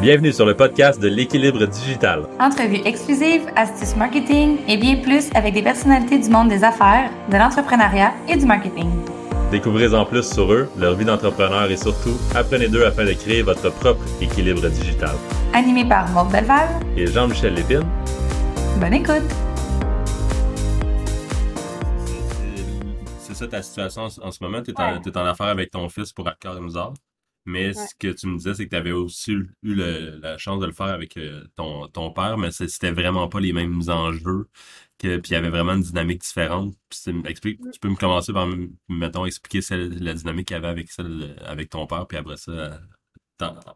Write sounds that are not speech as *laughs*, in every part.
Bienvenue sur le podcast de l'équilibre digital. Entrevues exclusives, astuces marketing et bien plus avec des personnalités du monde des affaires, de l'entrepreneuriat et du marketing. Découvrez en plus sur eux, leur vie d'entrepreneur et surtout, apprenez d'eux afin de créer votre propre équilibre digital. Animé par Maud Belval et Jean-Michel Lépine. Bonne écoute! C'est ça ta situation en, ce moment? Tu es, en affaire avec ton fils pour Accord et mais ce que tu me disais, c'est que tu avais aussi eu la chance de le faire avec euh, ton, ton père, mais c'était vraiment pas les mêmes enjeux. Que, puis il y avait vraiment une dynamique différente. explique, tu peux me commencer par, mettons, expliquer la dynamique qu'il y avait avec, celle, avec ton père, puis après ça,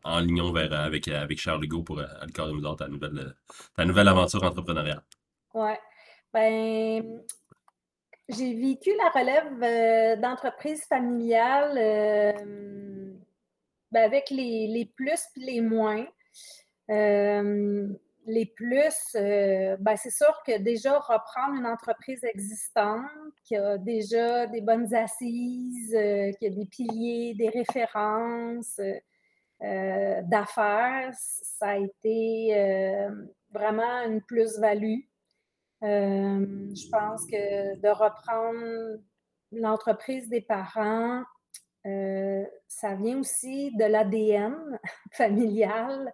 en, lignant vers avec, avec Charles Legault pour Alcor de ta nouvelle, ta nouvelle aventure entrepreneuriale. Ouais. Ben, j'ai vécu la relève euh, d'entreprise familiale. Euh, ben, avec les, les plus et les moins. Euh, les plus, euh, ben, c'est sûr que déjà reprendre une entreprise existante qui a déjà des bonnes assises, euh, qui a des piliers, des références d'affaires, ça a été vraiment une plus-value. je pense que de reprendre l'entreprise des parents, euh, ça vient aussi de l'ADN *laughs* familial.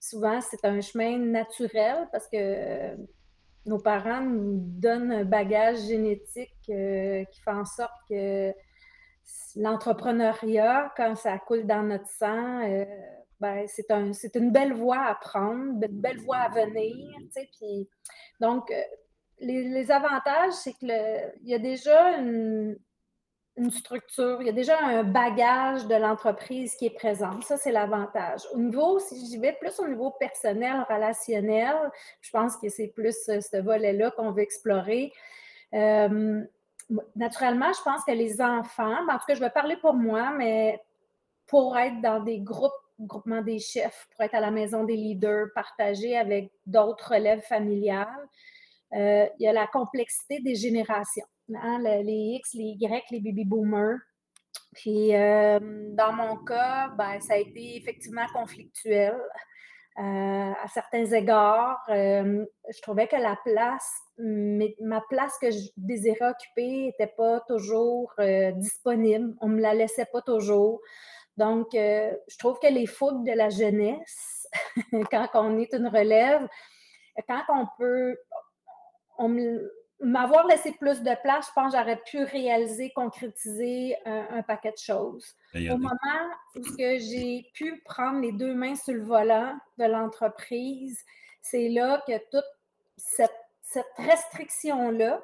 Souvent, c'est un chemin naturel parce que euh, nos parents nous donnent un bagage génétique euh, qui fait en sorte que l'entrepreneuriat, quand ça coule dans notre sang, ben, c'est un, une belle voie à prendre, une belle voie à venir. Donc, les, les avantages, c'est qu'il y a déjà une, une structure, il y a déjà un bagage de l'entreprise qui est présent. Ça, c'est l'avantage. Au niveau, si j'y vais plus au niveau personnel, relationnel, je pense que c'est plus euh, ce volet-là qu'on veut explorer. Euh, naturellement, je pense que les enfants, ben, en tout cas, je vais parler pour moi, mais pour être dans des groupes, groupements des chefs, pour être à la maison des leaders, partager avec d'autres relèves familiales, euh, il y a la complexité des générations. Hein, les X, les Y, les baby boomers. Puis, euh, dans mon cas, ben, ça a été effectivement conflictuel. Euh, à certains égards, euh, je trouvais que la place, ma place que je désirais occuper n'était pas toujours disponible. On ne me la laissait pas toujours. Donc, je trouve que les fougues de la jeunesse, *laughs* quand on est une relève, quand on peut, on me, m'avoir laissé plus de place, je pense que j'aurais pu réaliser, concrétiser un, paquet de choses. Au moment où j'ai pu prendre les deux mains sur le volant de l'entreprise, c'est là que toute cette, restriction-là,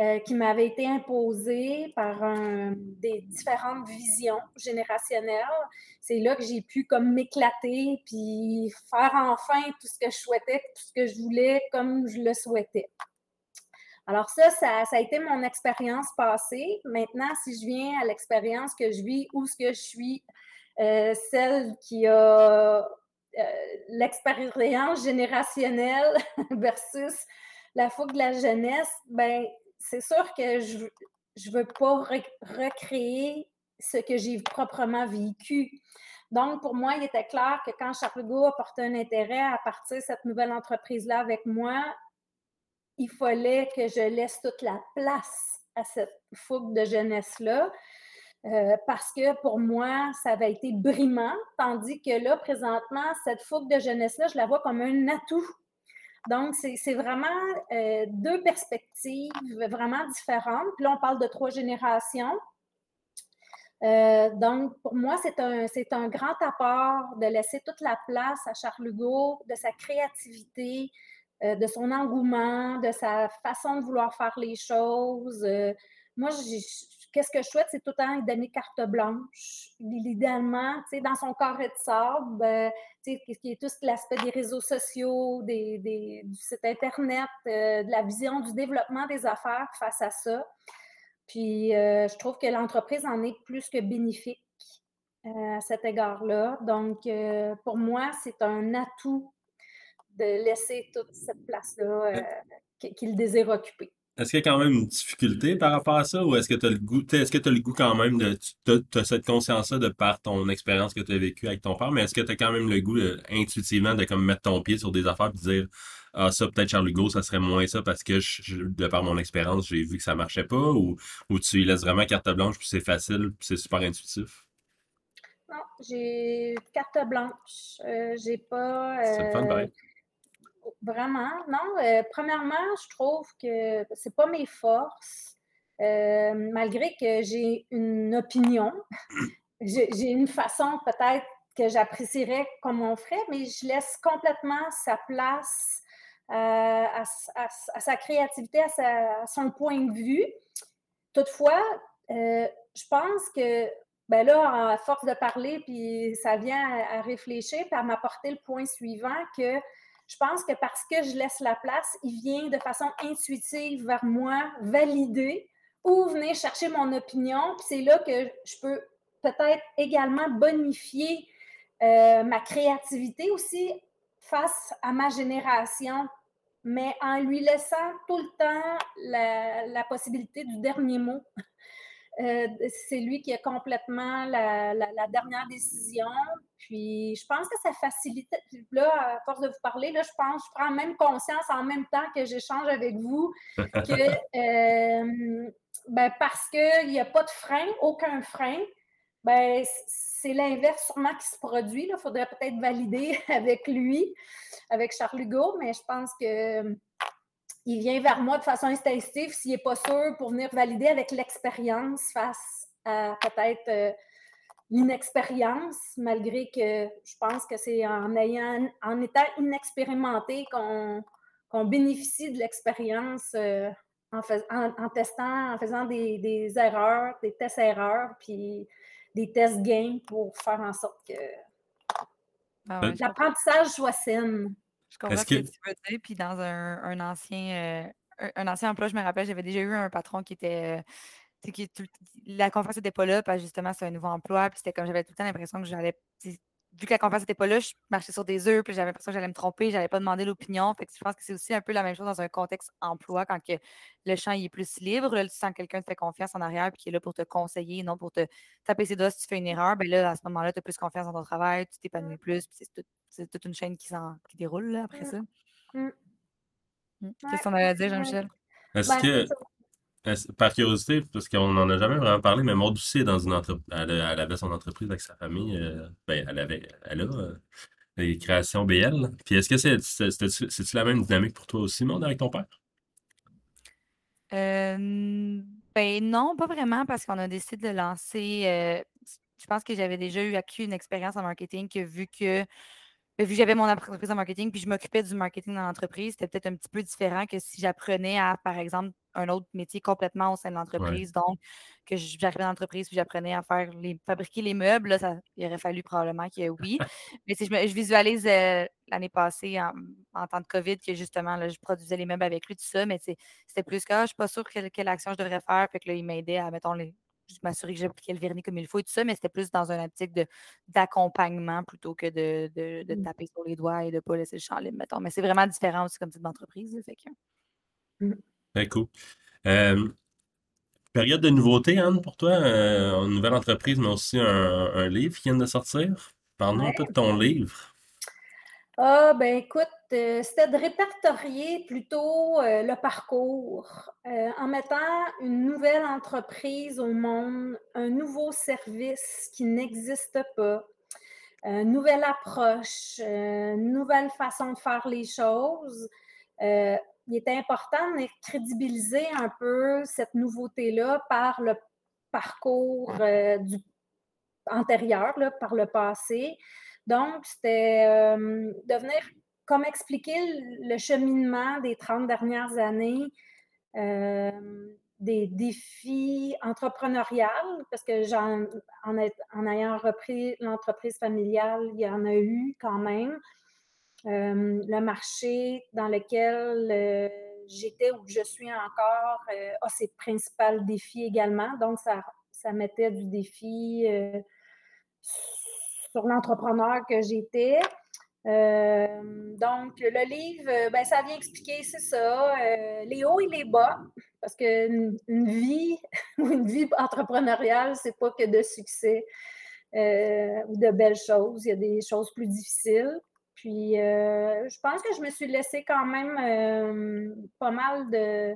euh, qui m'avait été imposée par des différentes visions générationnelles. C'est là que j'ai pu comme m'éclater puis faire enfin tout ce que je souhaitais, tout ce que je voulais comme je le souhaitais. Alors ça, ça, a été mon expérience passée. Maintenant, si je viens à l'expérience que je vis, où ce que je suis, euh, celle qui a euh, l'expérience générationnelle *laughs* versus la fougue de la jeunesse, ben c'est sûr que je ne veux pas recréer ce que j'ai proprement vécu. Donc, pour moi, il était clair que quand Charles Legault a porté un intérêt à partir de cette nouvelle entreprise-là avec moi, il fallait que je laisse toute la place à cette fougue de jeunesse-là. Euh, parce que pour moi, ça avait été brimant, tandis que là, présentement, cette fougue de jeunesse-là, je la vois comme un atout. Donc, c'est vraiment euh, deux perspectives vraiment différentes. Puis là, on parle de trois générations. Euh, donc, pour moi, c'est un, un grand apport de laisser toute la place à Charles Hugo, de sa créativité, euh, de son engouement, de sa façon de vouloir faire les choses. Euh, moi, qu'est-ce que je souhaite, c'est tout le temps donner carte blanche. Idéalement, dans son carré de sable, euh, qui est tout l'aspect des réseaux sociaux, des, du site Internet, de la vision du développement des affaires face à ça. Puis, je trouve que l'entreprise en est plus que bénéfique à cet égard-là. Donc, pour moi, c'est un atout de laisser toute cette place-là euh, qu'il désire occuper. est-ce qu'il y a quand même une difficulté par rapport à ça ou est-ce que tu as le goût, est-ce que tu as le goût quand même de, tu as, cette conscience-là de par ton expérience que tu as vécue avec ton père, mais est-ce que tu as quand même le goût intuitivement de comme mettre ton pied sur des affaires et dire, ah, ça, peut-être Charles Hugo, ça serait moins ça parce que de par mon expérience, j'ai vu que ça marchait pas ou, ou tu laisses vraiment carte blanche puis c'est facile puis c'est super intuitif? Non, j'ai carte blanche. Euh, j'ai pas. c'est fun, pareil. Vraiment, non. Euh, premièrement, je trouve que c'est pas mes forces. Euh, malgré que j'ai une opinion, *clears throat* j'ai une façon peut-être que j'apprécierais comme on ferait, mais je laisse complètement sa place euh, à, sa créativité, à, son point de vue. Toutefois, je pense que ben là, à force de parler, puis ça vient à, à réfléchir, puis à m'apporter le point suivant que je pense que parce que je laisse la place, il vient de façon intuitive vers moi, valider ou venir chercher mon opinion. Puis c'est là que je peux peut-être également bonifier euh, ma créativité aussi face à ma génération, mais en lui laissant tout le temps la, la possibilité du dernier mot. Euh, c'est lui qui a complètement la, dernière décision. Puis je pense que ça facilite. Là, à force de vous parler, là, je pense, je prends même conscience en même temps que j'échange avec vous que *laughs* euh, ben, parce qu'il n'y a pas de frein, aucun frein, ben, c'est l'inverse sûrement qui se produit. Il faudrait peut-être valider *laughs* avec lui, avec Charles Hugo, mais je pense que il vient vers moi de façon instinctive s'il n'est pas sûr pour venir valider avec l'expérience face à peut-être euh, l'inexpérience, malgré que je pense que c'est en ayant en étant inexpérimenté qu'on bénéficie de l'expérience euh, en, en, testant, en faisant des, erreurs, des tests-erreurs, puis des tests gains pour faire en sorte que ah l'apprentissage soit saine. Je comprends ce que... tu veux dire. Puis dans un, ancien, euh, un, ancien emploi, je me rappelle, j'avais déjà eu un patron qui était. Euh, qui, la confiance n'était pas là, parce que justement, c'est un nouveau emploi. Puis c'était comme j'avais tout le temps l'impression que j'allais vu que la confiance n'était pas là, je marchais sur des œufs, puis j'avais l'impression que j'allais me tromper, j'allais pas demander l'opinion. Fait que je pense que c'est aussi un peu la même chose dans un contexte emploi, quand que le champ est plus libre. Là, tu sens que quelqu'un te fait confiance en arrière, puis qui est là pour te conseiller, non pour te taper ses doigts si tu fais une erreur. Ben là, à ce moment-là, tu as plus confiance dans ton travail, tu t'épanouis plus, puis c'est toute une chaîne qui, qui déroule là, après mmh. ça. Mmh. Mmh. Qu'est-ce qu'on avait à dire, Jean-Michel? Est-ce ben, que par curiosité, parce qu'on n'en a jamais vraiment parlé, mais Maud aussi est dans une entreprise. Elle, avait son entreprise avec sa famille. Euh, ben, elle avait, elle a euh, les créations BL. Puis est-ce que c'est, c'est, la même dynamique pour toi aussi, Maud, avec ton père? Euh, ben non, pas vraiment, parce qu'on a décidé de lancer. je pense que j'avais déjà eu acquis une expérience en marketing que vu que vu que j'avais mon entreprise en marketing, puis je m'occupais du marketing dans l'entreprise, c'était peut-être un petit peu différent que si j'apprenais à, par exemple, un autre métier complètement au sein de l'entreprise. Donc, que j'arrivais dans l'entreprise puis j'apprenais à faire les, fabriquer les meubles, là, ça, il aurait fallu probablement que oui. *laughs* Mais si je, je visualise euh, l'année passée en, temps de COVID que justement, là, je produisais les meubles avec lui, tout ça, mais c'était plus que ah, je ne suis pas sûre quelle, quelle, action je devrais faire. Fait que là, il m'aidait à, mettons, les, je m'assurer que j'appliquais le vernis comme il faut et tout ça, mais c'était plus dans un optique d'accompagnement plutôt que de, de, mmh. taper sur les doigts et de ne pas laisser le champ libre, mettons. Mais c'est vraiment différent aussi comme type d'entreprise. Fait que... Mmh. Très cool. période de nouveauté, Anne, pour toi? Euh, une nouvelle entreprise, mais aussi un, livre qui vient de sortir. Parle-nous un peu de ton livre. Ah, ben écoute, euh, c'était de répertorier plutôt euh, le parcours euh, en mettant une nouvelle entreprise au monde, un nouveau service qui n'existe pas, une nouvelle approche, une nouvelle façon de faire les choses. il est important de crédibiliser un peu cette nouveauté-là par le parcours antérieur, par le passé. Donc, c'était euh, de venir comme expliquer le cheminement des 30 dernières années, euh, des défis entrepreneuriales, parce que en, en, ayant repris l'entreprise familiale, il y en a eu quand même. Euh, le marché dans lequel j'étais ou je suis encore a ses principaux défis également. Donc, ça, ça mettait du défi sur l'entrepreneur que j'étais. donc, le livre, ben, ça vient expliquer, c'est ça, les hauts et les bas, parce qu'une une vie ou *laughs* une vie entrepreneuriale, c'est pas que de succès ou de belles choses. Il y a des choses plus difficiles. Puis, je pense que je me suis laissée quand même pas mal de,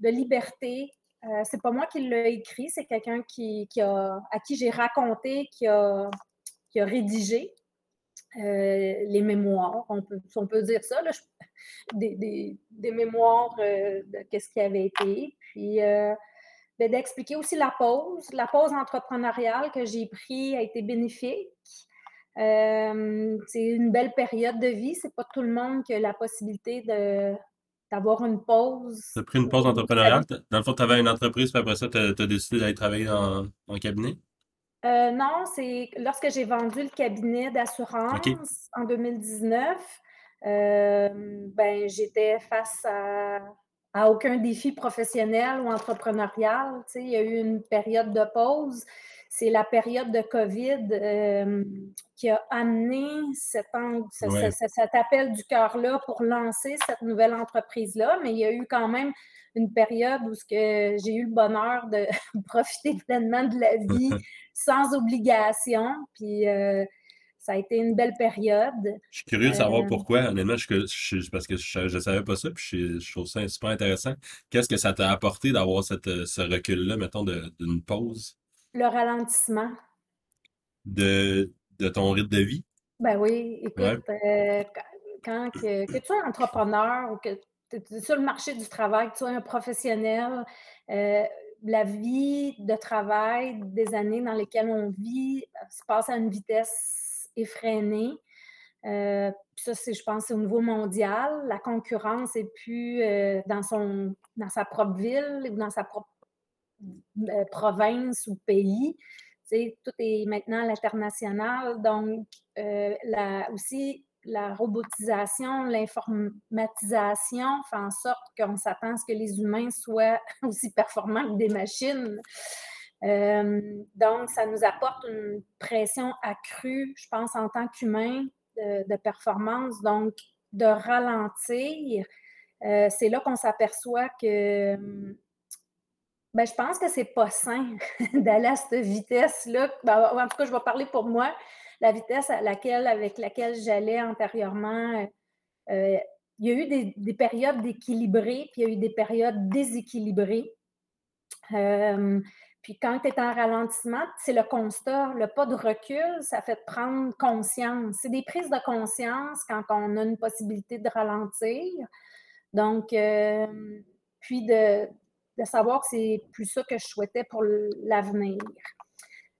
de liberté euh, c'est pas moi qui l'ai écrit, c'est quelqu'un qui, a, à qui j'ai raconté, qui a, qui a rédigé euh, les mémoires, on peut, on peut dire ça, des, mémoires euh, de ce qui avait été. Puis ben, d'expliquer aussi la pause. La pause entrepreneuriale que j'ai prise a été bénéfique. c'est une belle période de vie. C'est pas tout le monde qui a la possibilité d'avoir une pause. Tu as pris une pause entrepreneuriale? Dans le fond, tu avais une entreprise, puis après ça, tu as, décidé d'aller travailler en, cabinet? Euh, non, c'est lorsque j'ai vendu le cabinet d'assurance en 2019, euh, ben, j'étais face à, à, aucun défi professionnel ou entrepreneurial. il y a eu une période de pause c'est la période de COVID euh, qui a amené cet, appel du cœur-là pour lancer cette nouvelle entreprise-là. Mais il y a eu quand même une période où j'ai eu le bonheur de *laughs* profiter pleinement de la vie *laughs* sans obligation. Puis euh, ça a été une belle période. Je suis curieux de savoir euh, pourquoi. Honnêtement, je, parce que je ne savais pas ça, puis je, trouve ça super intéressant. Qu'est-ce que ça t'a apporté d'avoir ce recul-là, mettons, d'une pause? le ralentissement. De, ton rythme de vie? Ben oui, écoute, euh, quand que, tu es entrepreneur ou que tu sur le marché du travail, tu es un professionnel, euh, la vie de travail des années dans lesquelles on vit euh, se passe à une vitesse effrénée. ça, c'est, je pense, au niveau mondial. La concurrence n'est plus dans, son, dans sa propre ville ou dans sa propre euh, province ou pays. tout est maintenant à l'international. Donc, euh, aussi, la robotisation, l'informatisation fait en sorte qu'on s'attend à ce que les humains soient *laughs* aussi performants que des machines. Euh, donc, ça nous apporte une pression accrue, je pense, en tant qu'humain de, performance. Donc, de ralentir, c'est là qu'on s'aperçoit que ben, je pense que c'est pas sain *laughs* d'aller à cette vitesse-là. Ben, en tout cas, je vais parler pour moi. La vitesse à laquelle, avec laquelle j'allais antérieurement, euh, euh, il y a eu des, périodes d'équilibré, puis il y a eu des périodes déséquilibrées. Euh, puis quand tu es en ralentissement, c'est le constat, le pas de recul, ça fait prendre conscience. C'est des prises de conscience quand on a une possibilité de ralentir. Donc, puis de savoir que c'est plus ça que je souhaitais pour l'avenir.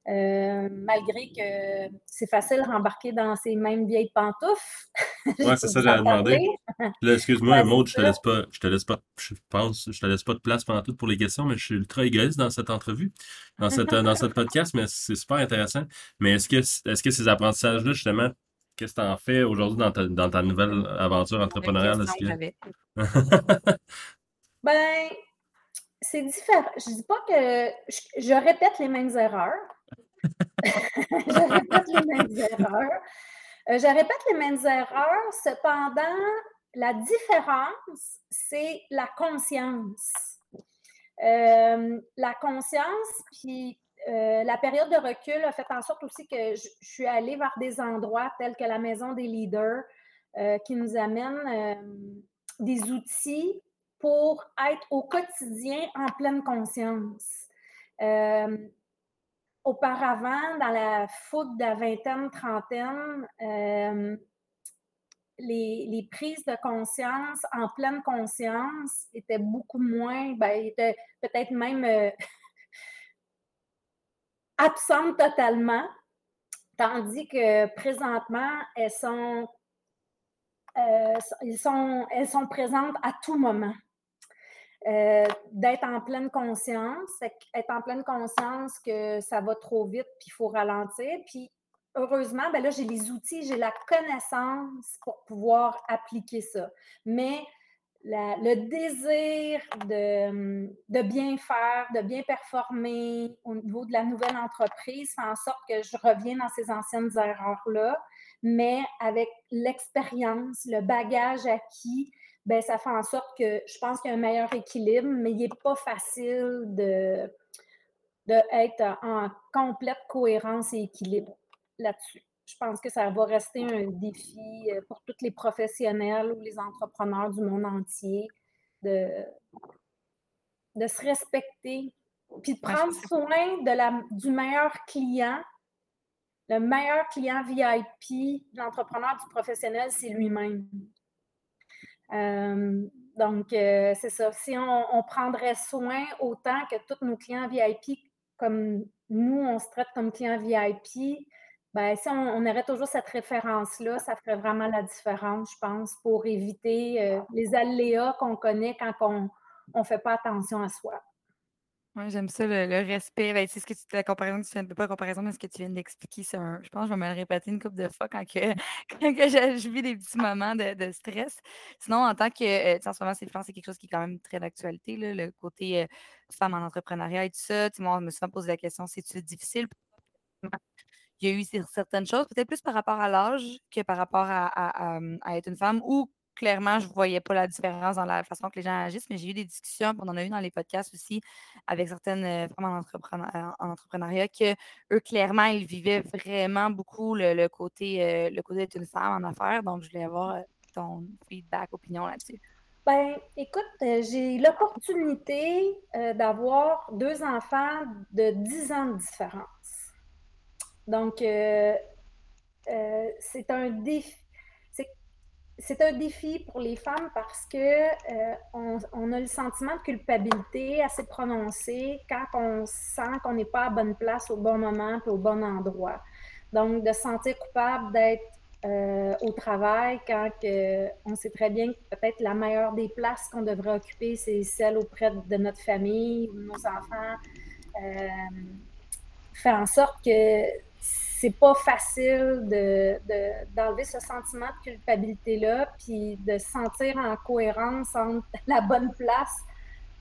Euh, malgré que c'est facile de rembarquer dans ces mêmes vieilles pantoufles. *laughs* Oui, c'est ça que j'avais demandé. Excuse-moi, Maud, je te laisse pas, je te laisse pas, je pense, je te laisse pas de place pendant tout pour les questions, mais je suis ultra égoïste dans cette entrevue, dans cette, dans cette *laughs* podcast, mais c'est super intéressant. Mais est-ce que, est-ce que ces apprentissages-là, justement, qu'est-ce que tu en fais aujourd'hui dans ta, dans ta nouvelle aventure entrepreneuriale? ben, c'est différent. Je dis pas que je, répète les mêmes erreurs. *laughs* je répète les mêmes erreurs. Euh, je répète les mêmes erreurs, cependant, la différence, c'est la conscience. Euh, la conscience, puis euh, la période de recul a fait en sorte aussi que je, je, suis allée vers des endroits tels que la Maison des leaders qui nous amènent des outils pour être au quotidien en pleine conscience. Euh, auparavant, dans la foule de la vingtaine, trentaine, euh, les, prises de conscience en pleine conscience étaient beaucoup moins, ben, étaient peut-être même euh, *laughs* absentes totalement, tandis que présentement, elles sont, sont, elles sont présentes à tout moment. Euh, d'être en pleine conscience, être en pleine conscience que ça va trop vite, puis il faut ralentir. Puis heureusement, ben là, j'ai les outils, j'ai la connaissance pour pouvoir appliquer ça. Mais le désir de, de, bien faire, de bien performer au niveau de la nouvelle entreprise fait en sorte que je reviens dans ces anciennes erreurs-là, mais avec l'expérience, le bagage acquis, ben, ça fait en sorte que je pense qu'il y a un meilleur équilibre, mais il n'est pas facile de, de être en complète cohérence et équilibre là-dessus. Je pense que ça va rester un défi euh, pour tous les professionnels ou les entrepreneurs du monde entier de, de se respecter, puis de prendre soin de la, du meilleur client. Le meilleur client VIP l'entrepreneur, du professionnel, c'est lui-même. Euh, donc, euh, c'est ça. Si on, prendrait soin autant que tous nos clients VIP, comme nous, on se traite comme clients VIP, ben, si on, aurait toujours cette référence-là, ça ferait vraiment la différence, je pense, pour éviter euh, les aléas qu'on connaît quand on ne fait pas attention à soi. Oui, j'aime ça, le, respect. Ben, c'est ce que tu, la comparaison tu viens de pas comparaison, mais ce que tu viens d'expliquer, c'est un, je pense que je vais me le répéter une couple de fois quand, que, *laughs* quand que je, vis des petits moments de, stress. Sinon, en tant que, euh, en ce moment, c'est, quelque chose qui est quand même très d'actualité, le côté euh, femme en entrepreneuriat et tout ça. Moi, on me souvent posé la question, c'est-tu difficile? Il y a eu certaines choses, peut-être plus par rapport à l'âge que par rapport à, être une femme, ou clairement, je ne voyais pas la différence dans la façon que les gens agissent, mais j'ai eu des discussions, on en a eu dans les podcasts aussi, avec certaines euh, femmes en, entrepreneuriat, que eux, clairement, ils vivaient vraiment beaucoup le, côté euh, côté d'être une femme en affaires. Donc, je voulais avoir euh, ton feedback, opinion là-dessus. Ben, écoute, j'ai l'opportunité d'avoir deux enfants de 10 ans de différence. Donc, c'est un défi. C'est un défi pour les femmes parce que euh, on, a le sentiment de culpabilité assez prononcé quand on sent qu'on n'est pas à bonne place au bon moment et au bon endroit. Donc, de se sentir coupable d'être au travail quand on sait très bien que peut-être la meilleure des places qu'on devrait occuper, c'est celle auprès de notre famille de nos enfants. fait en sorte que c'est pas facile d'enlever ce sentiment de culpabilité-là, puis de se sentir en cohérence entre *laughs* la bonne place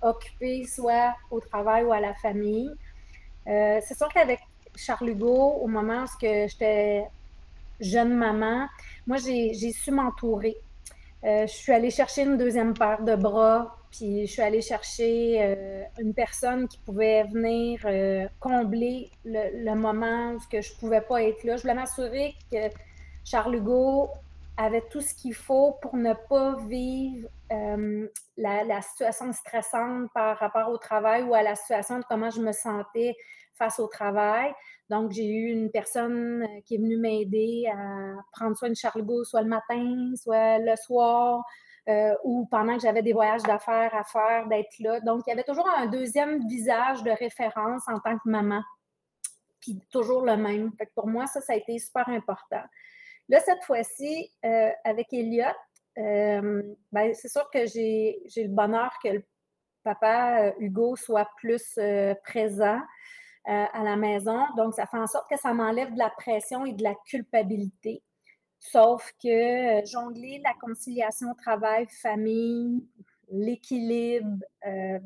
occupée, soit au travail ou à la famille. Euh, c'est sûr qu'avec Charles Hugo, au moment où j'étais jeune maman, moi, j'ai su m'entourer. Euh, je suis allée chercher une deuxième paire de bras je suis allée chercher euh, une personne qui pouvait venir euh, combler le, moment où je ne pouvais pas être là. Je voulais m'assurer que Charles Hugo avait tout ce qu'il faut pour ne pas vivre euh, la, situation stressante par rapport au travail ou à la situation de comment je me sentais face au travail. Donc, j'ai eu une personne qui est venue m'aider à prendre soin de Charles Hugo, soit le matin, soit le soir, euh, ou pendant que j'avais des voyages d'affaires à faire, d'être là. Donc, il y avait toujours un deuxième visage de référence en tant que maman, puis toujours le même. pour moi, ça, ça a été super important. Là, cette fois-ci, euh, avec Elliot, euh, ben, c'est sûr que j'ai le bonheur que le papa Hugo soit plus présent à la maison. Donc, ça fait en sorte que ça m'enlève de la pression et de la culpabilité. Sauf que euh, jongler la conciliation travail-famille, l'équilibre, euh,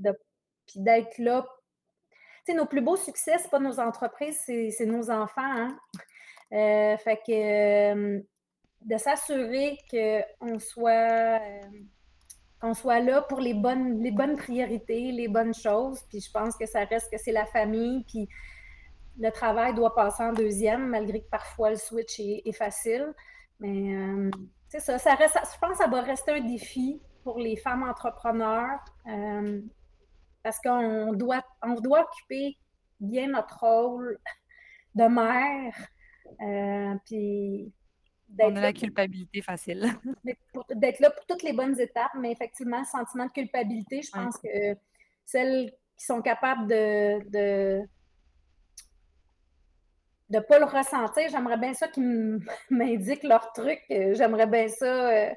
puis d'être là. Tu sais, nos plus beaux succès, ce pas nos entreprises, c'est nos enfants. Hein. Euh, fait que de s'assurer qu'on soit, soit là pour les bonnes, les bonnes priorités, les bonnes choses. Puis je pense que ça reste que c'est la famille. Puis le travail doit passer en deuxième, malgré que parfois le switch est facile. Mais euh, c'est ça, ça reste, je pense que ça va rester un défi pour les femmes entrepreneurs euh, parce qu'on doit, on doit occuper bien notre rôle de mère. Euh, puis on a la culpabilité facile. *laughs* D'être là pour toutes les bonnes étapes, mais effectivement, le sentiment de culpabilité, je pense que celles qui sont capables de de ne pas le ressentir. J'aimerais bien ça qu'ils *laughs* m'indiquent leur truc. J'aimerais bien ça euh,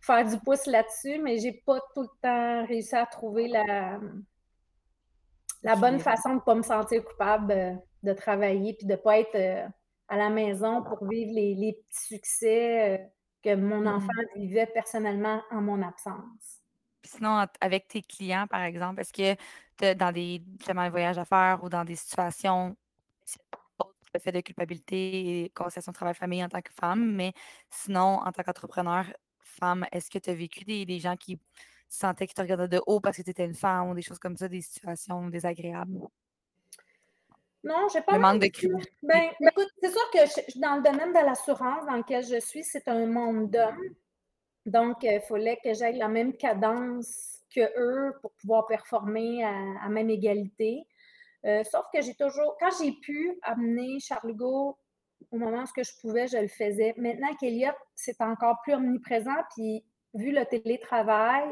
faire du pouce là-dessus, mais j'ai pas tout le temps réussi à trouver la, la bonne façon de ne pas me sentir coupable euh, de travailler puis de ne pas être euh, à la maison pour vivre les, petits succès que mon mm-hmm. enfant vivait personnellement en mon absence. sinon, avec tes clients, par exemple, est-ce que dans des justement, voyages à faire ou dans des situations, le fait de culpabilité et conciliation travail-famille en tant que femme, mais sinon, en tant qu'entrepreneur femme, est-ce que tu as vécu des, des gens qui sentaient qu'ils te regardaient de haut parce que tu étais une femme ou des choses comme ça, des situations désagréables? Non, j'ai pas. Le manque de Ben, écoute, c'est sûr que dans le domaine de l'assurance dans lequel je suis, c'est un monde d'hommes. Donc, il fallait que j'aille la même cadence que eux pour pouvoir performer à, même égalité. Euh, sauf que j'ai toujours, quand j'ai pu amener Charles-Hugo au moment où je pouvais, je le faisais. Maintenant qu'Eliott, c'est encore plus omniprésent, puis vu le télétravail,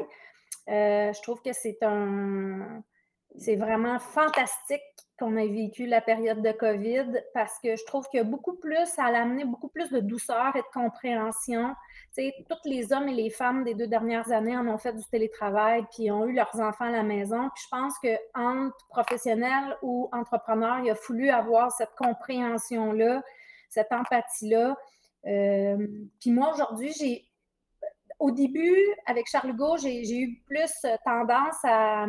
euh, je trouve que c'est un, c'est vraiment fantastique qu'on ait vécu la période de COVID parce que je trouve que beaucoup plus, ça a amené beaucoup plus de douceur et de compréhension. Tu tous les hommes et les femmes des deux dernières années en ont fait du télétravail puis ont eu leurs enfants à la maison. Puis je pense qu'entre professionnels ou entrepreneurs, il a fallu avoir cette compréhension-là, cette empathie-là. Euh, puis moi, aujourd'hui, j'ai au début, avec Charles Hugo, j'ai eu plus tendance à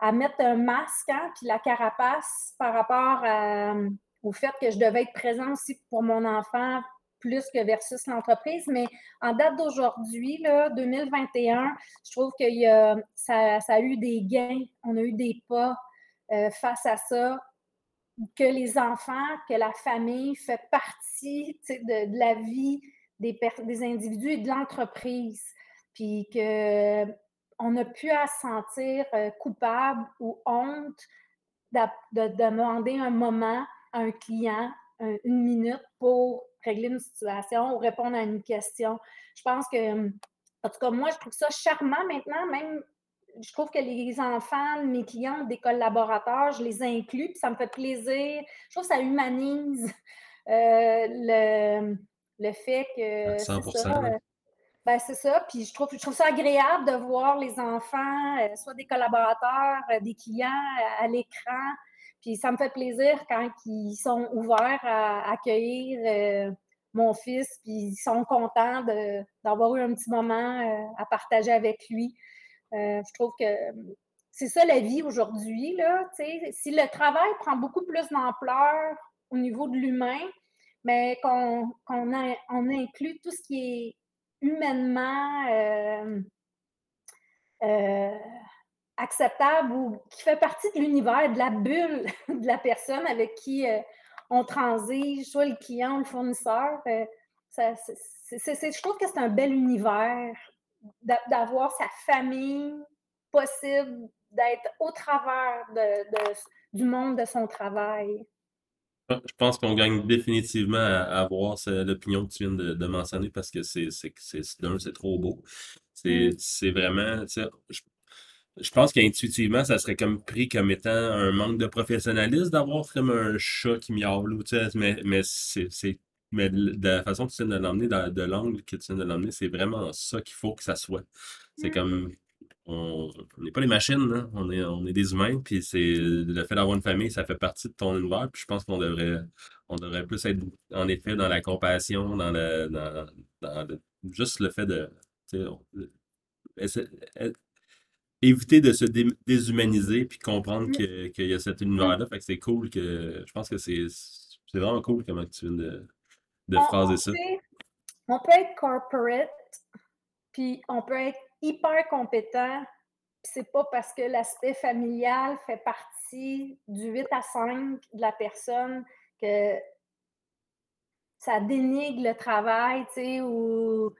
à mettre un masque, hein, puis la carapace par rapport au fait que je devais être présent aussi pour mon enfant plus que versus l'entreprise. Mais en date d'aujourd'hui, 2021, je trouve que ça, a eu des gains, on a eu des pas euh, face à ça, que les enfants, que la famille fait partie de, de, la vie des, des individus et de l'entreprise. Puis que on n'a plus à se sentir euh, coupable ou honte de, demander un moment à un client, une minute pour régler une situation ou répondre à une question. Je pense que, en tout cas, moi, je trouve ça charmant maintenant, même je trouve que les enfants, mes clients, des collaborateurs, je les inclus, puis ça me fait plaisir. Je trouve que ça humanise euh, le, le, fait que. 100 ben, c'est ça. Puis je trouve, je trouve ça agréable de voir les enfants, euh, soit des collaborateurs, euh, des clients euh, à, l'écran. Puis ça me fait plaisir quand ils sont ouverts à accueillir mon fils, puis ils sont contents d'avoir eu un petit moment à partager avec lui. je trouve que c'est ça la vie aujourd'hui. Si le travail prend beaucoup plus d'ampleur au niveau de l'humain, mais qu'on on inclut tout ce qui est humainement euh, euh, acceptable ou qui fait partie de l'univers, de la bulle *laughs* de la personne avec qui euh, on transige, soit le client ou le fournisseur. je trouve que c'est un bel univers d'avoir sa famille possible, d'être au travers du monde de son travail. Je pense qu'on gagne définitivement à, avoir l'opinion que tu viens de, mentionner parce que c'est d'un, c'est trop beau. C'est mm. vraiment, je, je pense qu'intuitivement, ça serait comme pris comme étant un manque de professionnalisme d'avoir comme un chat qui miaule, mais, mais c'est mais de la façon que tu viens de l'emmener, de l'angle que tu viens de l'emmener, c'est vraiment ça qu'il faut que ça soit. C'est mm. comme on n'est pas les machines, hein. on, est, on est des humains, puis c'est le fait d'avoir une famille, ça fait partie de ton univers, puis je pense qu'on devrait, on devrait plus être en effet dans la compassion, dans le, dans, juste le fait de éviter de se déshumaniser puis comprendre qu'il y a cet univers-là. Fait que c'est cool que je pense que c'est vraiment cool comment tu viens de, de phraser ça. on peut être corporate, puis on peut être hyper compétent. C'est pas parce que l'aspect familial fait partie du 8 à 5 de la personne que ça dénigre le travail, tu sais, ou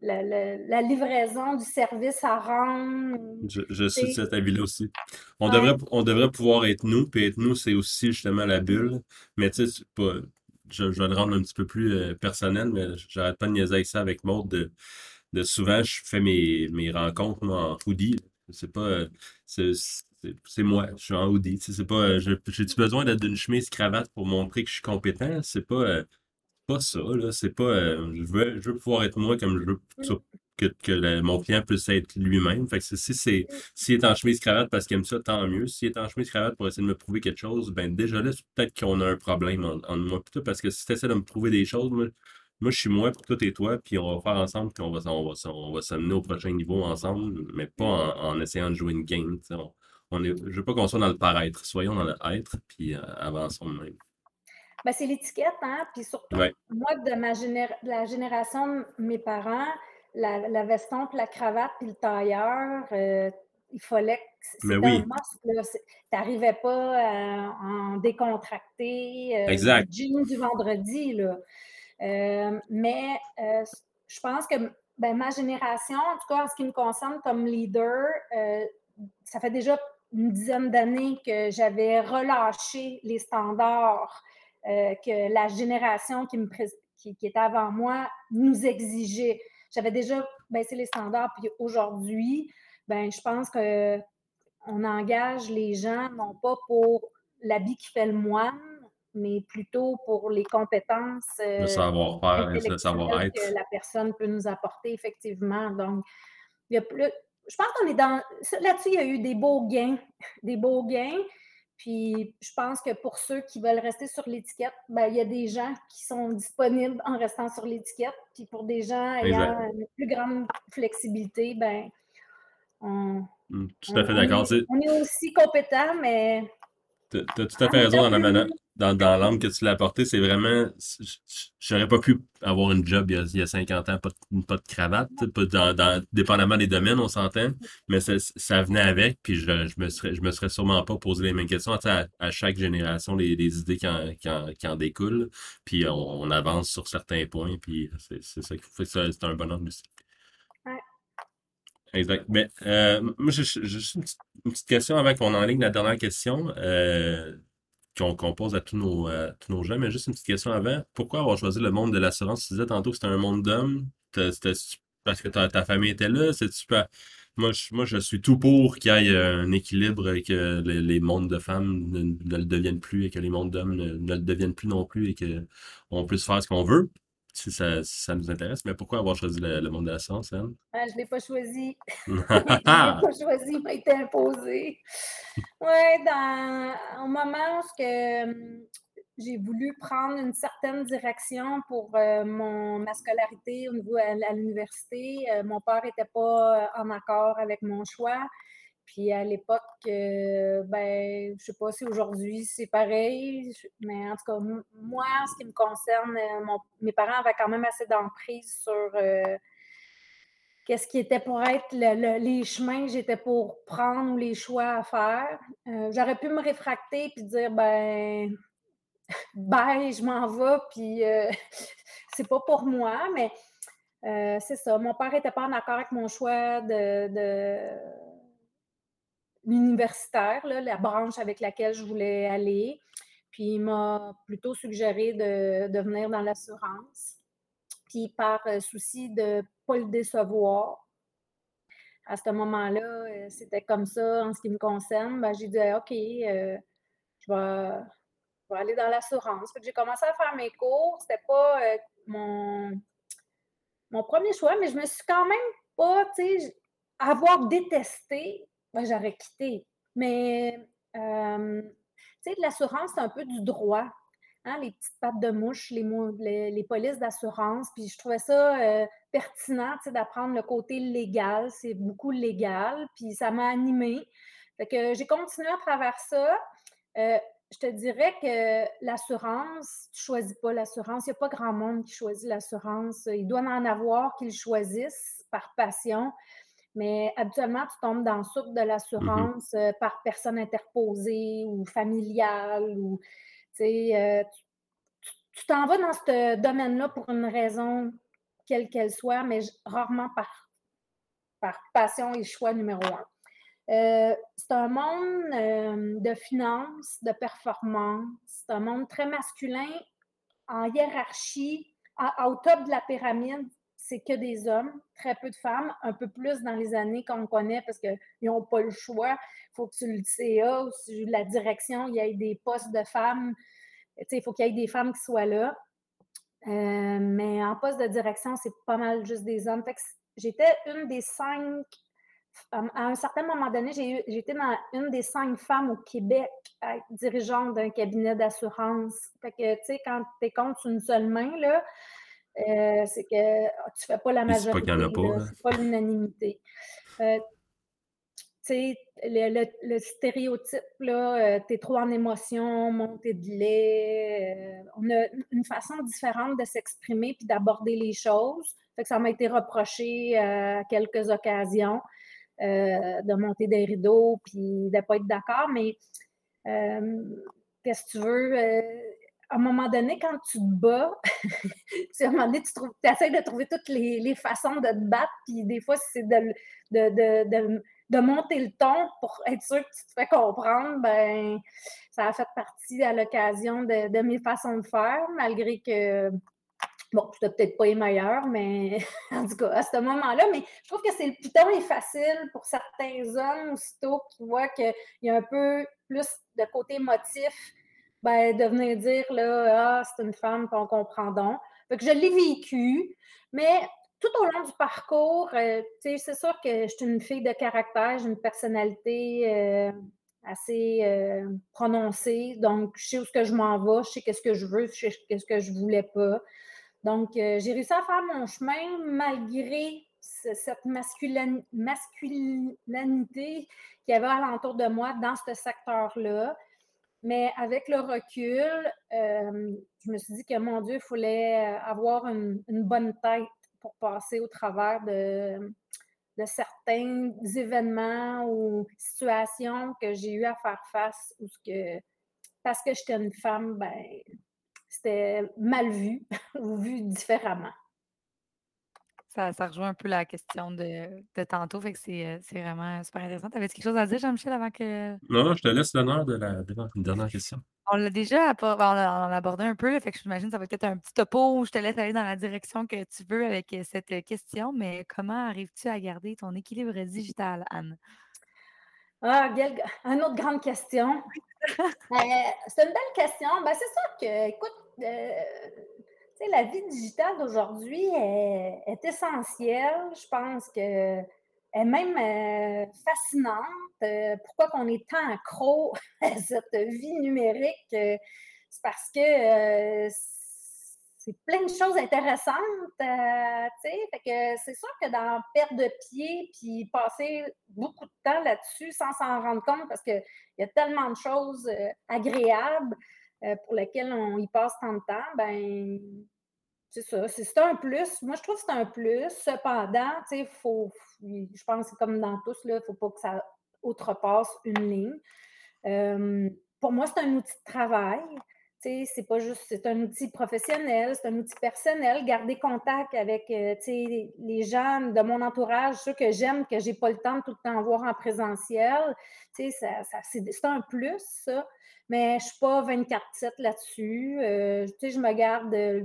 la, livraison du service à rendre. Je, je suis cet avis-là aussi. On, devrait, on devrait pouvoir être nous, puis être nous, c'est aussi justement la bulle. Mais tu sais, je, je, vais le rendre un petit peu plus euh, personnel, mais j'arrête pas de niaiser avec ça avec Maud de de souvent, je fais mes, mes rencontres en hoodie. C'est pas. Euh, c'est moi, je suis en hoodie. C'est pas. Euh, j'ai-tu besoin d'être d'une chemise cravate pour montrer que je suis compétent? C'est pas, euh, pas ça, là. C'est pas. je, veux, je veux pouvoir être moi comme je veux que, que mon client puisse être lui-même. Fait que si c'est s'il est en chemise cravate parce qu'il aime ça, tant mieux. S'il est en chemise cravate pour essayer de me prouver quelque chose, ben déjà là, peut-être qu'on a un problème en, moi. Plutôt parce que si tu essaies de me prouver des choses, moi, moi, je suis moi, puis toi, t'es toi, puis on va faire ensemble, puis on va, on va, on va s'amener au prochain niveau ensemble, mais pas en, essayant de jouer une game. On, est, je veux pas qu'on soit dans le paraître, soyons dans le être, puis euh, avançons de même. Ben, c'est l'étiquette, hein? Puis surtout, moi, de, ma la génération de mes parents, la, la veston, puis la cravate, puis le tailleur, euh, il fallait que c'était oui. n'arrivais pas euh, en décontracté, euh, exact. jean du vendredi. Là. Mais je pense que ben, ma génération, en tout cas en ce qui me concerne comme leader, ça fait déjà une dizaine d'années que j'avais relâché les standards euh, que la génération qui, me était avant moi nous exigeait. J'avais déjà baissé les standards, puis aujourd'hui, ben, je pense qu'on engage les gens non pas pour l'habit qui fait le moine, mais plutôt pour les compétences euh, le savoir-faire le savoir-être que la personne peut nous apporter effectivement. Donc, il y a plus, je pense qu'on est dans là-dessus, il y a eu des beaux gains, *laughs* des beaux gains. Puis je pense que pour ceux qui veulent rester sur l'étiquette, ben, il y a des gens qui sont disponibles en restant sur l'étiquette. Puis pour des gens ayant une plus grande flexibilité, ben, on, mmh, tout à fait d'accord. On, est aussi compétent, mais. Tu as tout à fait raison dans la manière dans, dans l'angle que tu l'as apporté, c'est vraiment. J'aurais pas pu avoir une job il y a, il y a 50 ans, pas de, pas de cravate, pas dans, dans, dépendamment des domaines, on s'entend, mais ça, ça, venait avec, puis je, je, me serais, je me serais sûrement pas posé les mêmes questions. À, à chaque génération, les, les idées qui en, qui, en, qui en, découlent, puis on, on, avance sur certains points, puis c'est ça qui fait ça, c'est un bonhomme aussi. Ouais. Exact. Mais euh, moi, j'ai juste une, une petite, question avant qu'on enligne la dernière question. Euh, qu'on pose à tous, nos, tous nos gens. Mais juste une petite question avant. Pourquoi avoir choisi le monde de l'assurance? Tu disais tantôt que c'était un monde d'hommes. Parce que ta, ta, famille était là? Moi je, moi, je suis tout pour qu'il y ait un équilibre et que les, mondes de femmes ne, le deviennent plus et que les mondes d'hommes ne, le deviennent plus non plus et qu'on puisse faire ce qu'on veut si ça, ça, nous intéresse. Mais pourquoi avoir choisi le, monde de la science, Anne? Ah, je ne l'ai pas choisi. *laughs* *laughs* je ne l'ai pas choisi, il m'a été imposé. Oui, dans un moment où hum, j'ai voulu prendre une certaine direction pour euh, mon, ma scolarité au niveau à, l'université, euh, mon père n'était pas en accord avec mon choix. Puis à l'époque, euh, ben, je sais pas si aujourd'hui c'est pareil, mais en tout cas, moi, en ce qui me concerne, euh, mes parents avaient quand même assez d'emprise sur euh, qu'est-ce qui était pour être les chemins que j'étais pour prendre ou les choix à faire. J'aurais pu me réfracter puis dire, ben, *laughs* bye, je m'en vais, puis *laughs* c'est pas pour moi, mais c'est ça. Mon père n'était pas en accord avec mon choix de l'universitaire, la branche avec laquelle je voulais aller. Puis il m'a plutôt suggéré de, venir dans l'assurance. Puis par euh, souci de ne pas le décevoir, à ce moment-là, euh, c'était comme ça en ce qui me concerne. Ben, j'ai dit OK, euh, je, vais, aller dans l'assurance. J'ai commencé à faire mes cours. C'était pas mon, mon premier choix, mais je me suis quand même pas, tu sais, avoir détesté ben, j'aurais quitté. Mais, tu sais, l'assurance, c'est un peu du droit. Hein, les petites pattes de mouche, les, les, polices d'assurance. Puis je trouvais ça euh, pertinent d'apprendre le côté légal. C'est beaucoup légal. Puis ça m'a animée. Fait que j'ai continué à travers ça. Euh, je te dirais que l'assurance, tu ne choisis pas l'assurance. Il n'y a pas grand monde qui choisit l'assurance. Il doit en avoir qui le choisissent par passion. Mais habituellement, tu tombes dans le soupe de l'assurance euh, par personne interposée ou familiale ou euh, tu t'en vas dans ce domaine-là pour une raison quelle qu'elle soit, mais rarement par, par passion et choix numéro un. Euh, c'est un monde de finances, de performance, c'est un monde très masculin en hiérarchie, au top de la pyramide, c'est que des hommes, très peu de femmes, un peu plus dans les années qu'on connaît parce qu'ils n'ont pas le choix. Il faut que tu le CA ou sur la direction, il y ait des postes de femmes. il faut qu'il y ait des femmes qui soient là. Euh, mais en poste de direction, c'est pas mal juste des hommes. J'étais une des cinq. À un certain moment donné, j'étais dans une des cinq femmes au Québec dirigeante d'un cabinet d'assurance. Fait que, tu sais, quand tu es contre une seule main, là, c'est que ah, tu ne fais pas la majorité. C'est pas, pas l'unanimité. Euh, sais, le, le, stéréotype, là, t'es trop en émotion, montée de lait. on a une façon différente de s'exprimer puis d'aborder les choses. Fait que ça m'a été reproché à quelques occasions de monter des rideaux puis de ne pas être d'accord. Mais qu'est-ce que tu veux? À un moment donné, quand tu te bats, *laughs* à un moment donné, tu, essaies de trouver toutes les, façons de te battre, puis des fois, c'est de, de, de, monter le ton pour être sûr que tu te fais comprendre, ben ça a fait partie à l'occasion de, mes façons de faire, malgré que Bon, je peut-être pas les meilleurs, mais *laughs* en tout cas, à ce moment-là, mais je trouve que c'est le piton est facile pour certains hommes aussitôt qui voient qu'il y a un peu plus de côté motif ben, de venir dire là, ah, c'est une femme qu'on comprend donc. Je l'ai vécu, mais tout au long du parcours, euh, c'est sûr que je suis une fille de caractère, j'ai une personnalité euh, assez euh, prononcée. Donc, je sais où ce que je m'en vais, je sais qu'est-ce que je veux, je sais qu'est-ce que je voulais pas. Donc, j'ai réussi à faire mon chemin malgré cette masculinité qu'il y avait alentour de moi dans ce secteur-là. Mais avec le recul, euh, je me suis dit que, mon Dieu, il fallait euh, avoir une, bonne tête pour passer au travers de, certains événements ou situations que j'ai eu à faire face ou que, parce que j'étais une femme, ben, c'était mal vu *laughs* ou vu différemment. Ça, rejoint un peu la question de, tantôt, fait que c'est, euh, vraiment super intéressant. Tu avais quelque chose à dire, Jean-Michel, avant que. Non, je te laisse l'honneur de la, dernière question. On l'a déjà on abordé un peu, fait que j'imagine que ça va être un petit topo où je te laisse aller dans la direction que tu veux avec euh, cette euh, question, mais comment arrives-tu à garder ton équilibre digital, Anne? Ah, une autre grande question. c'est une belle question. Ben, c'est sûr que, écoute, la vie digitale d'aujourd'hui est, essentielle. Je pense que est même euh, fascinante. Euh, pourquoi qu'on est tant accro *laughs* à cette vie numérique? Euh, c'est parce que c'est plein de choses intéressantes. c'est sûr que dans perdre de pied puis passer beaucoup de temps là-dessus sans s'en rendre compte parce qu'il y a tellement de choses agréables pour lesquelles on y passe tant de temps, ben c'est ça, c'est un plus. Moi, je trouve que c'est un plus. Cependant, tu faut, je pense que comme dans tous, il ne faut pas que ça outrepasse une ligne. pour moi, c'est un outil de travail. C'est pas juste, c'est un outil professionnel, c'est un outil personnel. Garder contact avec, euh, les gens de mon entourage, ceux que j'aime, que j'ai pas le temps de tout le temps voir en présentiel. Ça, c'est un plus, ça. Mais je suis pas 24-7 là-dessus. Euh, je me garde euh,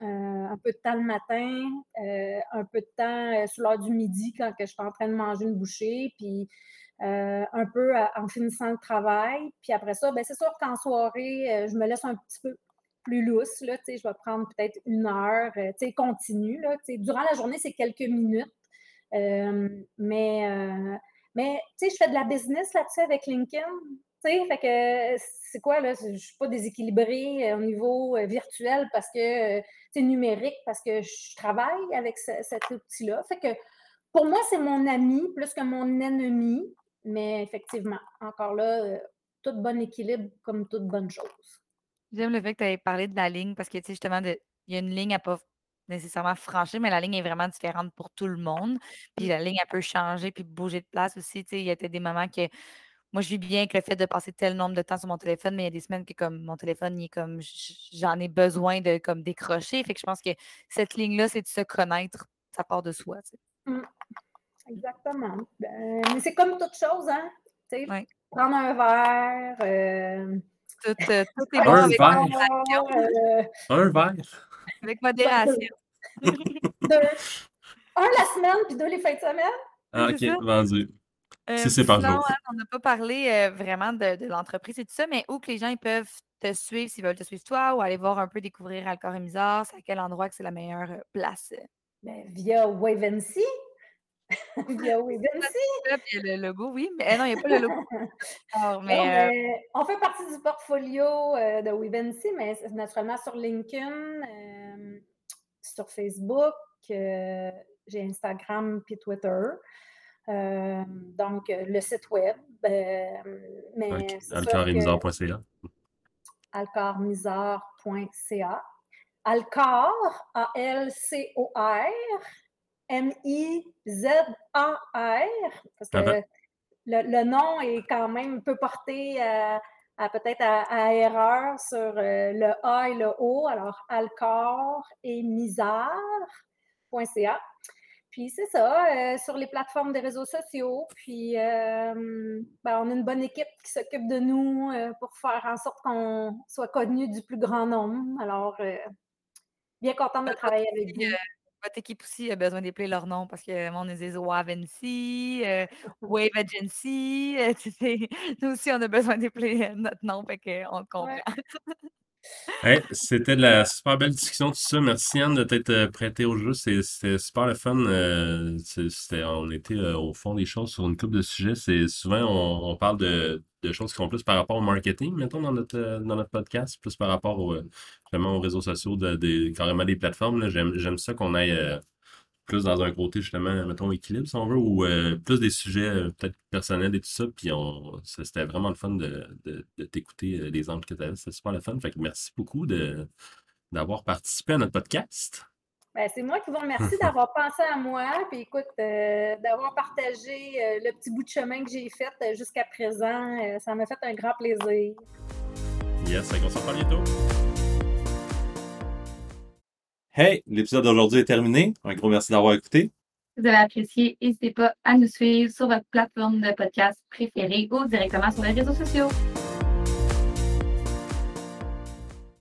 un peu de temps le matin, un peu de temps sur l'heure du midi quand je suis en train de manger une bouchée, puis un peu en finissant le travail. Puis après ça, ben, c'est sûr qu'en soirée, je me laisse un petit peu plus lousse. Là, je vais prendre peut-être une heure, continue. Là, durant la journée, c'est quelques minutes. mais je fais de la business là-dessus avec LinkedIn fait que c'est quoi, là? Je suis pas déséquilibrée euh, au niveau euh, virtuel parce que c'est numérique, parce que je travaille avec cet outil-là. Fait que pour moi, c'est mon ami plus que mon ennemi. Mais effectivement, encore là, euh, tout bon équilibre comme toute bonne chose. J'aime le fait que tu aies parlé de la ligne parce que, tu sais, justement, il y a une ligne à pas nécessairement franchir, mais la ligne est vraiment différente pour tout le monde. Puis la ligne, elle peut changer puis bouger de place aussi. Tu sais, il y a des moments que moi, je vis bien avec le fait de passer tel nombre de temps sur mon téléphone, mais il y a des semaines que comme mon téléphone, il est comme j'en ai besoin de comme décrocher. Fait que je pense que cette ligne-là, c'est de se connaître, ça part de soi. Mmh. Exactement. Ben, mais c'est comme toute chose, hein? Prendre un verre. Euh... Tout, euh, tout, est *laughs* bon un avec verre. modération. Euh... Un verre. Avec modération. *laughs* deux. Un la semaine, puis deux les fins de semaine. Ah, ok, vendu. Euh, c'est par hein, on n'a pas parlé euh, vraiment de, l'entreprise et tout ça, mais où que les gens ils peuvent te suivre s'ils veulent te suivre toi ou aller voir un peu découvrir Alcor et c'est à quel endroit que c'est la meilleure place? Ben, via Wavency. *laughs* via Wavency. Il y a le logo, oui, mais non, il n'y a pas le logo. mais, ben, on fait partie du portfolio de Wavency, mais naturellement sur LinkedIn sur Facebook, j'ai Instagram puis Twitter. donc, le site web. mais. Alcor, A-L-C-O-R, M-I-Z-A-R, parce que le, nom est quand même, peut porter à, peut-être à, erreur sur euh, le A et le O, alors Alcor et Misard.ca. Puis c'est ça, euh, sur les plateformes des réseaux sociaux. Puis euh, ben, on a une bonne équipe qui s'occupe de nous pour faire en sorte qu'on soit connu du plus grand nombre. Alors, bien contente de travailler avec vous votre équipe aussi a besoin d'épeler leur nom parce que mon est Wavency, euh, *laughs* Wave Agency. Euh, *laughs* nous aussi, on a besoin d'épeler euh, notre nom, fait qu'on le *laughs* c'était de la super belle discussion, tout ça. Merci Anne de t'être prêtée au jeu. C'était super le fun. on était au fond des choses sur une couple de sujets. C'est souvent on, parle de, choses qui sont plus par rapport au marketing, mettons, dans notre, dans notre podcast, plus par rapport au, aux réseaux sociaux, carrément des plateformes. J'aime ça qu'on aille euh, plus dans un côté, justement, mettons, équilibre, si on veut, ou euh, plus des sujets euh, peut-être personnels et tout ça. Puis c'était vraiment le fun de, t'écouter les angles que tu avais. C'était super le fun. Fait que merci beaucoup d'avoir participé à notre podcast. Ben, c'est moi qui vous remercie *laughs* d'avoir pensé à moi, puis écoute, d'avoir partagé le petit bout de chemin que j'ai fait jusqu'à présent. ça m'a fait un grand plaisir. Yes, on se reparle bientôt. Hey, l'épisode d'aujourd'hui est terminé. Un gros merci d'avoir écouté. Si vous avez apprécié, n'hésitez pas à nous suivre sur votre plateforme de podcast préférée ou directement sur les réseaux sociaux.